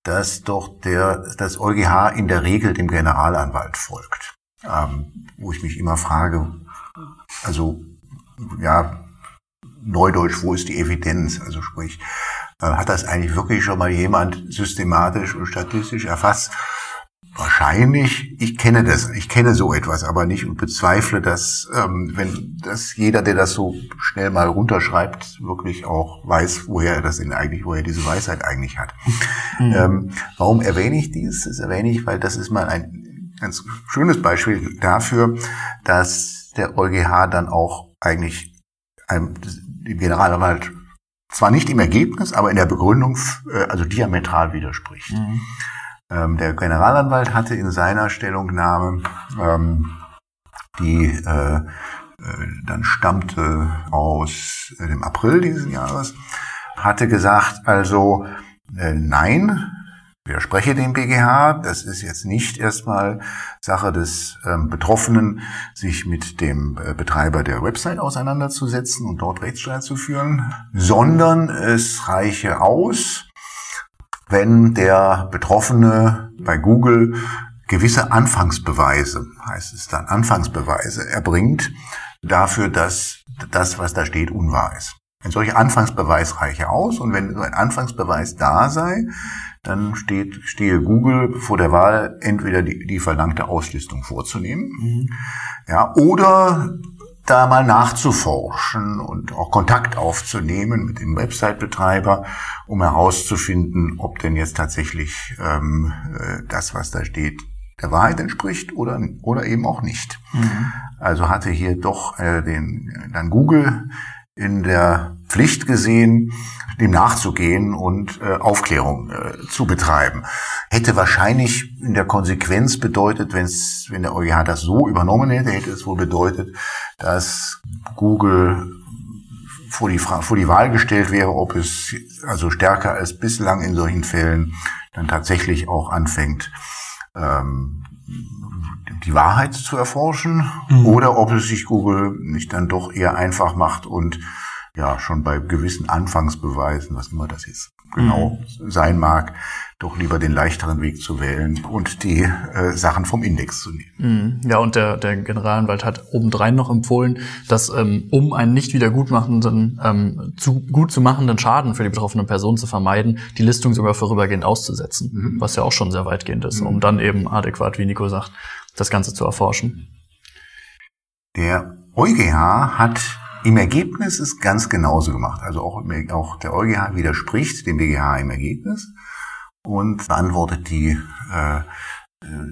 dass doch der, das EuGH in der Regel dem Generalanwalt folgt. Ähm, wo ich mich immer frage, also ja, Neudeutsch, wo ist die Evidenz? Also sprich, äh, hat das eigentlich wirklich schon mal jemand systematisch und statistisch erfasst? Wahrscheinlich, ich kenne das, ich kenne so etwas, aber nicht und bezweifle, dass ähm, wenn dass jeder, der das so schnell mal runterschreibt, wirklich auch weiß, woher er das denn eigentlich, woher diese Weisheit eigentlich hat. Mhm. Ähm, warum erwähne ich dies? Das erwähne ich, weil das ist mal ein ganz schönes Beispiel dafür, dass der EuGH dann auch eigentlich einem, dem Generalanwalt zwar nicht im Ergebnis, aber in der Begründung äh, also diametral widerspricht. Mhm. Ähm, der Generalanwalt hatte in seiner Stellungnahme, ähm, die äh, äh, dann stammte aus dem April dieses Jahres, hatte gesagt, also äh, nein, widerspreche dem BGH. Das ist jetzt nicht erstmal Sache des ähm, Betroffenen, sich mit dem äh, Betreiber der Website auseinanderzusetzen und dort Rechtsstreit zu führen, sondern es reiche aus, wenn der Betroffene bei Google gewisse Anfangsbeweise, heißt es dann, Anfangsbeweise erbringt dafür, dass das, was da steht, unwahr ist. Ein solcher Anfangsbeweis reiche aus und wenn so ein Anfangsbeweis da sei, dann steht, stehe Google vor der Wahl, entweder die, die verlangte Auslistung vorzunehmen, mhm. ja, oder da mal nachzuforschen und auch Kontakt aufzunehmen mit dem Website-Betreiber, um herauszufinden, ob denn jetzt tatsächlich ähm, äh, das, was da steht, der Wahrheit entspricht oder, oder eben auch nicht. Mhm. Also hatte hier doch äh, den, dann Google in der Pflicht gesehen, dem nachzugehen und äh, Aufklärung äh, zu betreiben. Hätte wahrscheinlich in der Konsequenz bedeutet, wenn's, wenn der EuGH das so übernommen hätte, hätte es wohl bedeutet, dass Google vor die, vor die Wahl gestellt wäre, ob es also stärker als bislang in solchen Fällen dann tatsächlich auch anfängt, ähm, die Wahrheit zu erforschen mhm. oder ob es sich Google nicht dann doch eher einfach macht und ja schon bei gewissen Anfangsbeweisen, was immer das jetzt genau mhm. sein mag, doch lieber den leichteren Weg zu wählen und die äh, Sachen vom Index zu nehmen. Mhm. Ja, und der, der Generalanwalt hat obendrein noch empfohlen, dass ähm, um einen nicht wieder gutmachenden, ähm, zu, gut zu machenden Schaden für die betroffene Person zu vermeiden, die Listung sogar vorübergehend auszusetzen, mhm. was ja auch schon sehr weitgehend ist, um mhm. dann eben adäquat, wie Nico sagt, das Ganze zu erforschen. Der EuGH hat im Ergebnis ist ganz genauso gemacht. Also auch, auch der EuGH widerspricht dem BGH im Ergebnis und beantwortet die, äh,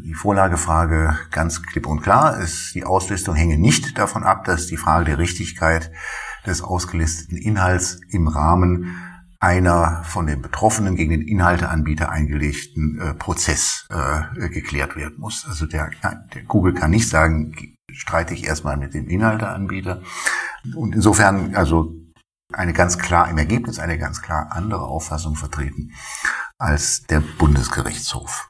die Vorlagefrage ganz klipp und klar. Ist, die Auslistung hänge nicht davon ab, dass die Frage der Richtigkeit des ausgelisteten Inhalts im Rahmen einer von den Betroffenen gegen den Inhalteanbieter eingelegten äh, Prozess äh, geklärt werden muss. Also der, der Google kann nicht sagen, streite ich erstmal mit dem Inhalteanbieter. Und insofern also eine ganz klar im Ergebnis eine ganz klar andere Auffassung vertreten als der Bundesgerichtshof.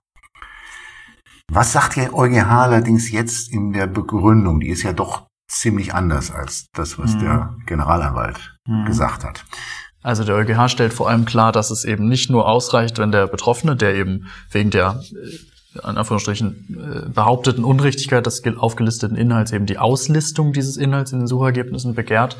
Was sagt der EuGH allerdings jetzt in der Begründung? Die ist ja doch ziemlich anders als das, was mhm. der Generalanwalt mhm. gesagt hat. Also der EuGH stellt vor allem klar, dass es eben nicht nur ausreicht, wenn der Betroffene, der eben wegen der in äh, Anführungsstrichen äh, behaupteten Unrichtigkeit des aufgelisteten Inhalts eben die Auslistung dieses Inhalts in den Suchergebnissen begehrt,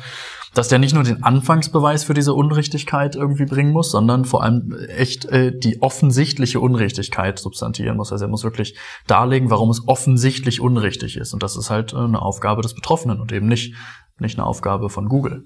dass der nicht nur den Anfangsbeweis für diese Unrichtigkeit irgendwie bringen muss, sondern vor allem echt äh, die offensichtliche Unrichtigkeit substantieren muss. Also er muss wirklich darlegen, warum es offensichtlich unrichtig ist. Und das ist halt eine Aufgabe des Betroffenen und eben nicht, nicht eine Aufgabe von Google.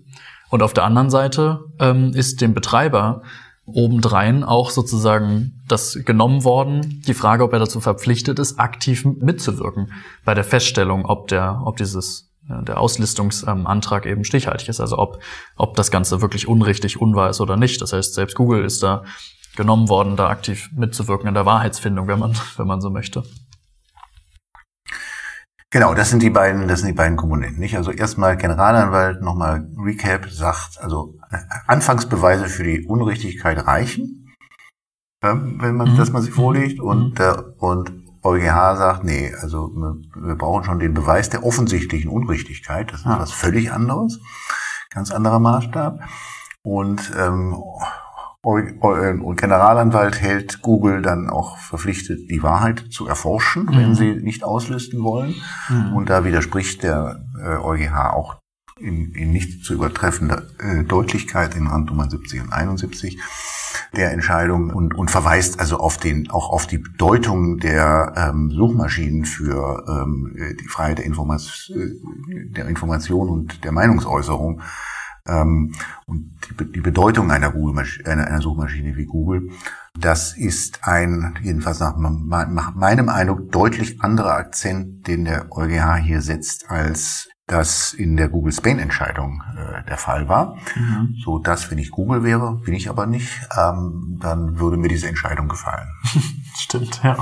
Und auf der anderen Seite ähm, ist dem Betreiber obendrein auch sozusagen das genommen worden, die Frage, ob er dazu verpflichtet ist, aktiv mitzuwirken bei der Feststellung, ob der, ob dieses der Auslistungsantrag eben stichhaltig ist, also ob, ob das Ganze wirklich unrichtig, unwahr ist oder nicht. Das heißt, selbst Google ist da genommen worden, da aktiv mitzuwirken in der Wahrheitsfindung, wenn man, wenn man so möchte. Genau, das sind die beiden, das sind die beiden Komponenten, nicht? Also erstmal Generalanwalt, nochmal Recap, sagt, also Anfangsbeweise für die Unrichtigkeit reichen, wenn man, mhm. dass man sie vorlegt und, mhm. der, und EuGH sagt, nee, also wir brauchen schon den Beweis der offensichtlichen Unrichtigkeit. Das ist was völlig anderes, ganz anderer Maßstab. Und, ähm, und Generalanwalt hält Google dann auch verpflichtet, die Wahrheit zu erforschen, mhm. wenn sie nicht auslisten wollen. Mhm. Und da widerspricht der äh, EuGH auch in, in nicht zu übertreffender äh, Deutlichkeit in Randnummer 70 und 71 der Entscheidung und, und verweist also auf den, auch auf die Bedeutung der ähm, Suchmaschinen für ähm, die Freiheit der, Informas äh, der Information und der Meinungsäußerung ähm, und die, die Bedeutung einer, Google einer, einer Suchmaschine wie Google. Das ist ein, jedenfalls nach meinem Eindruck, deutlich anderer Akzent, den der EuGH hier setzt, als das in der Google Spain Entscheidung äh, der Fall war. Mhm. So dass, wenn ich Google wäre, bin ich aber nicht, ähm, dann würde mir diese Entscheidung gefallen. Stimmt, ja.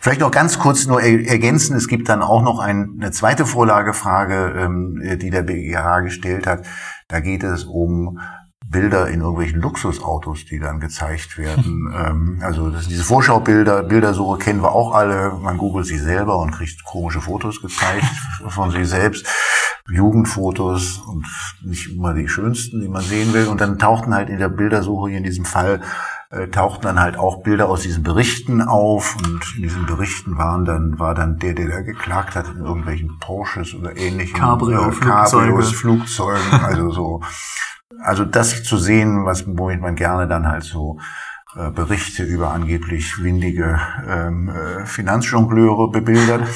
Vielleicht noch ganz kurz nur ergänzen, es gibt dann auch noch ein, eine zweite Vorlagefrage, ähm, die der BGH gestellt hat. Da geht es um Bilder in irgendwelchen Luxusautos, die dann gezeigt werden. ähm, also das, diese Vorschaubilder, Bildersuche kennen wir auch alle. Man googelt sie selber und kriegt komische Fotos gezeigt von sich selbst. Jugendfotos und nicht immer die schönsten, die man sehen will. Und dann tauchten halt in der Bildersuche hier in diesem Fall äh, tauchten dann halt auch Bilder aus diesen Berichten auf und in diesen Berichten waren dann war dann der, der da geklagt hat in irgendwelchen Porsches oder ähnlichen Cabrio, äh, Cabrios, Flugzeugen, also so also das zu sehen, was, womit man gerne dann halt so äh, Berichte über angeblich windige ähm, äh, Finanzjongleure bebildert.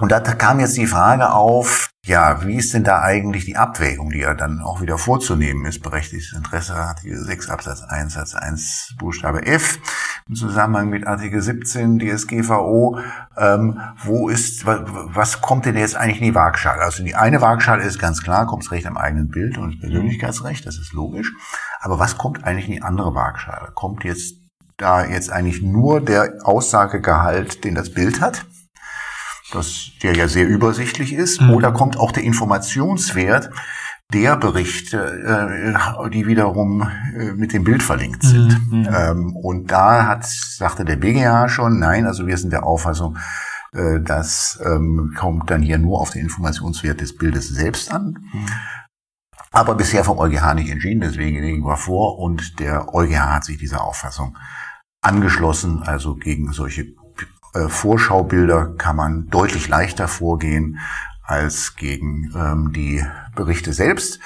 Und da kam jetzt die Frage auf, ja, wie ist denn da eigentlich die Abwägung, die ja dann auch wieder vorzunehmen ist? Berechtigtes Interesse, Artikel 6 Absatz 1 Satz 1 Buchstabe F im Zusammenhang mit Artikel 17 DSGVO. Ähm, wo ist, was kommt denn jetzt eigentlich in die Waagschale? Also die eine Waagschale ist ganz klar, kommt das Recht am eigenen Bild und Persönlichkeitsrecht, das ist logisch. Aber was kommt eigentlich in die andere Waagschale? Kommt jetzt da jetzt eigentlich nur der Aussagegehalt, den das Bild hat? Das, der ja sehr übersichtlich ist, mhm. oder kommt auch der Informationswert, der Berichte, äh, die wiederum äh, mit dem Bild verlinkt sind. Mhm. Ähm, und da hat, sagte der BGH schon, nein, also wir sind der Auffassung, äh, das ähm, kommt dann hier nur auf den Informationswert des Bildes selbst an. Mhm. Aber bisher vom EuGH nicht entschieden, deswegen legen wir vor und der EuGH hat sich dieser Auffassung angeschlossen. Also gegen solche äh, Vorschaubilder kann man deutlich leichter vorgehen als gegen ähm, die Berichte selbst.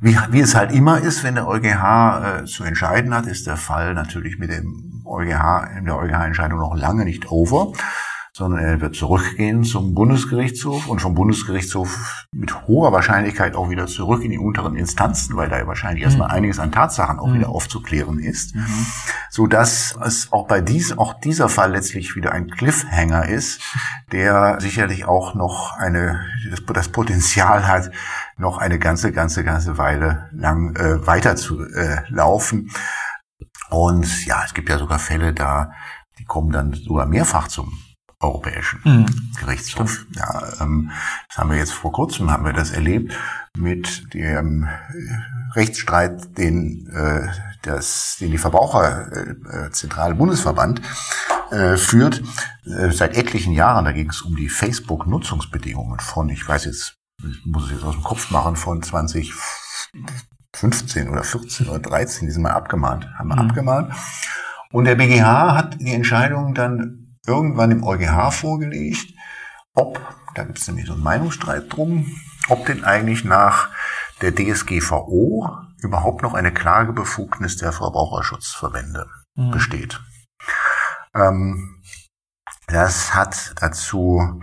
Wie, wie es halt immer ist, wenn der EuGH äh, zu entscheiden hat, ist der Fall natürlich mit dem EuGH, in der EuGH-Entscheidung noch lange nicht over sondern er wird zurückgehen zum Bundesgerichtshof und vom Bundesgerichtshof mit hoher Wahrscheinlichkeit auch wieder zurück in die unteren Instanzen, weil da ja wahrscheinlich mhm. erstmal einiges an Tatsachen auch mhm. wieder aufzuklären ist, mhm. so dass es auch bei dies, auch dieser Fall letztlich wieder ein Cliffhanger ist, der sicherlich auch noch eine, das, das Potenzial hat, noch eine ganze, ganze, ganze Weile lang äh, weiter zu äh, laufen. Und ja, es gibt ja sogar Fälle da, die kommen dann sogar mehrfach zum Europäischen mhm. Gerichtshof. Ja, ähm, das haben wir jetzt vor kurzem haben wir das erlebt mit dem Rechtsstreit, den äh, das, den die Verbraucherzentrale äh, Bundesverband äh, führt äh, seit etlichen Jahren. Da ging es um die Facebook-Nutzungsbedingungen von, ich weiß jetzt, ich muss es jetzt aus dem Kopf machen, von 2015 oder 14 oder 13, die sind mal abgemahnt, haben wir mhm. abgemahnt. Und der BGH hat die Entscheidung dann irgendwann im EuGH vorgelegt, ob, da gibt es nämlich so einen Meinungsstreit drum, ob denn eigentlich nach der DSGVO überhaupt noch eine Klagebefugnis der Verbraucherschutzverbände mhm. besteht. Ähm, das hat dazu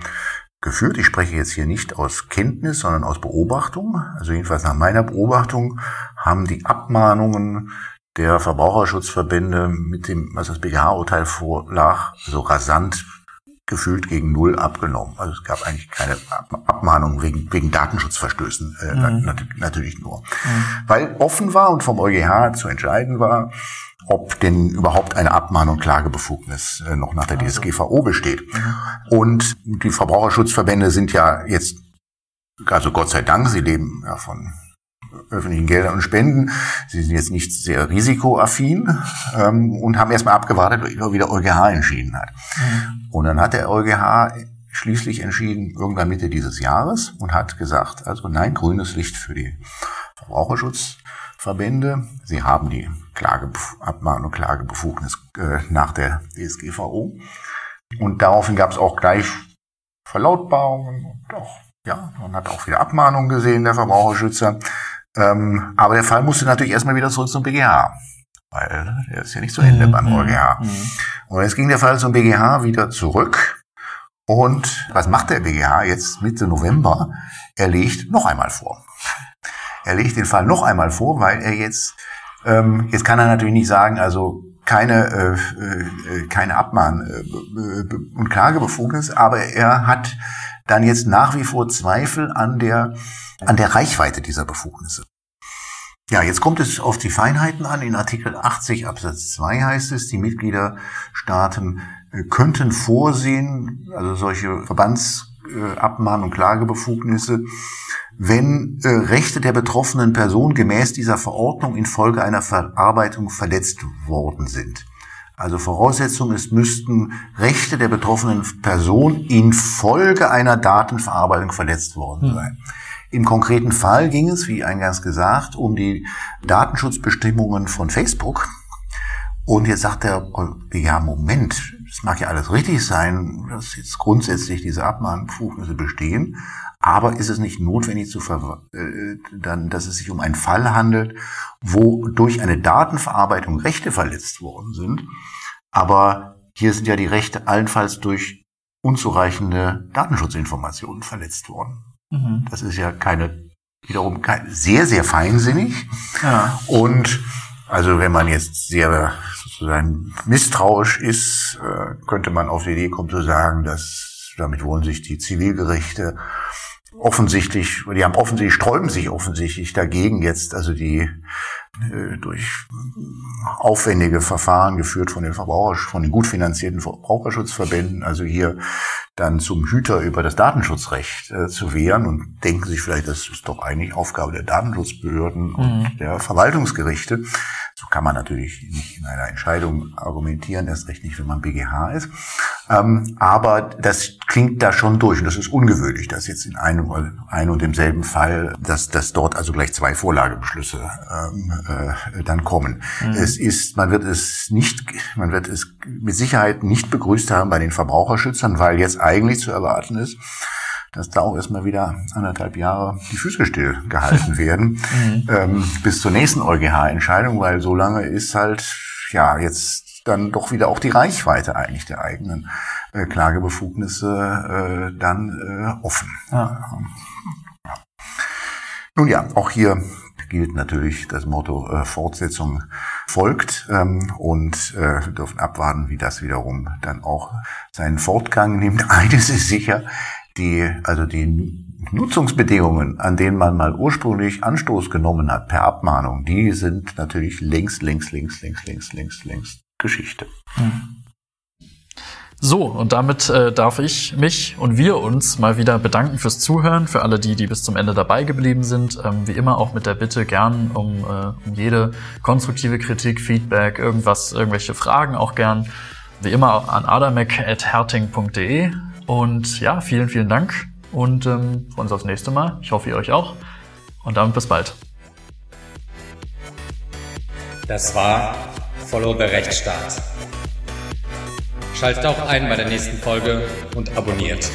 geführt, ich spreche jetzt hier nicht aus Kenntnis, sondern aus Beobachtung, also jedenfalls nach meiner Beobachtung haben die Abmahnungen der Verbraucherschutzverbände mit dem, was das BGH-Urteil vorlag, so rasant gefühlt gegen Null abgenommen. Also es gab eigentlich keine Abmahnung wegen, wegen Datenschutzverstößen, äh, mhm. nat natürlich nur. Mhm. Weil offen war und vom EuGH zu entscheiden war, ob denn überhaupt eine Abmahnung Klagebefugnis äh, noch nach der also. DSGVO besteht. Mhm. Und die Verbraucherschutzverbände sind ja jetzt, also Gott sei Dank, sie leben ja von öffentlichen Geldern und Spenden. Sie sind jetzt nicht sehr risikoaffin ähm, und haben erstmal abgewartet, wie der EuGH entschieden hat. Mhm. Und dann hat der EuGH schließlich entschieden, irgendwann Mitte dieses Jahres und hat gesagt, also nein, grünes Licht für die Verbraucherschutzverbände. Sie haben die Klageabmahnung, Klagebefugnis äh, nach der DSGVO. Und daraufhin gab es auch gleich Verlautbarungen und auch, ja, man hat auch wieder Abmahnungen gesehen, der Verbraucherschützer. Ähm, aber der Fall musste natürlich erstmal wieder zurück zum BGH. Weil der ist ja nicht zu Ende mhm. beim EuGH. Mhm. Und jetzt ging der Fall zum BGH wieder zurück. Und was macht der BGH jetzt Mitte November? Er legt noch einmal vor. Er legt den Fall noch einmal vor, weil er jetzt, ähm, jetzt kann er natürlich nicht sagen, also keine, äh, äh, keine Abmahn- äh, und Klagebefugnis, aber er hat dann jetzt nach wie vor Zweifel an der, an der Reichweite dieser Befugnisse. Ja, jetzt kommt es auf die Feinheiten an. In Artikel 80 Absatz 2 heißt es, die Mitgliederstaaten äh, könnten vorsehen, also solche Verbandsabmahn- und Klagebefugnisse, wenn äh, Rechte der betroffenen Person gemäß dieser Verordnung infolge einer Verarbeitung verletzt worden sind. Also Voraussetzung ist, müssten Rechte der betroffenen Person infolge einer Datenverarbeitung verletzt worden hm. sein. Hm. Im konkreten Fall ging es, wie eingangs gesagt, um die Datenschutzbestimmungen von Facebook. Und jetzt sagt er, ja, Moment, es mag ja alles richtig sein, dass jetzt grundsätzlich diese Abmahnbefugnisse bestehen, aber ist es nicht notwendig zu äh, dann, dass es sich um einen Fall handelt, wo durch eine Datenverarbeitung Rechte verletzt worden sind, aber hier sind ja die Rechte allenfalls durch unzureichende Datenschutzinformationen verletzt worden. Mhm. Das ist ja keine, wiederum kein, sehr, sehr feinsinnig. Ja. Und also wenn man jetzt sehr sozusagen misstrauisch ist, äh, könnte man auf die Idee kommen zu sagen, dass damit wollen sich die Zivilgerichte offensichtlich, die haben offensichtlich, sträuben sich offensichtlich dagegen jetzt, also die durch aufwendige Verfahren geführt von den Verbraucher, von den gut finanzierten Verbraucherschutzverbänden, also hier dann zum Hüter über das Datenschutzrecht äh, zu wehren und denken sich vielleicht, das ist doch eigentlich Aufgabe der Datenschutzbehörden und mhm. der Verwaltungsgerichte. So kann man natürlich nicht in einer Entscheidung argumentieren, erst recht nicht, wenn man BGH ist. Ähm, aber das klingt da schon durch und das ist ungewöhnlich, dass jetzt in einem, ein und demselben Fall, dass, dass dort also gleich zwei Vorlagebeschlüsse ähm, äh, dann kommen. Mhm. Es ist, man wird es nicht, man wird es mit Sicherheit nicht begrüßt haben bei den Verbraucherschützern, weil jetzt eigentlich zu erwarten ist, dass da auch erstmal wieder anderthalb Jahre die Füße still gehalten werden mhm. ähm, bis zur nächsten EuGH-Entscheidung, weil so lange ist halt ja jetzt dann doch wieder auch die Reichweite eigentlich der eigenen äh, Klagebefugnisse äh, dann äh, offen. Ja. Nun ja, auch hier gilt natürlich das Motto äh, Fortsetzung folgt ähm, und äh, wir dürfen abwarten, wie das wiederum dann auch seinen Fortgang nimmt. Eines ist sicher, die, also die Nutzungsbedingungen, an denen man mal ursprünglich Anstoß genommen hat per Abmahnung, die sind natürlich längst, längst, längst, längst, längst, längst, längst Geschichte. So, und damit äh, darf ich mich und wir uns mal wieder bedanken fürs Zuhören, für alle die, die bis zum Ende dabei geblieben sind. Ähm, wie immer auch mit der Bitte gern um, äh, um jede konstruktive Kritik, Feedback, irgendwas, irgendwelche Fragen auch gern. Wie immer an adamek.herting.de und ja, vielen, vielen Dank und ähm, freuen uns aufs nächste Mal. Ich hoffe, ihr euch auch. Und damit bis bald. Das war Follow the Rechtsstaat. Schaltet auch ein bei der nächsten Folge und abonniert.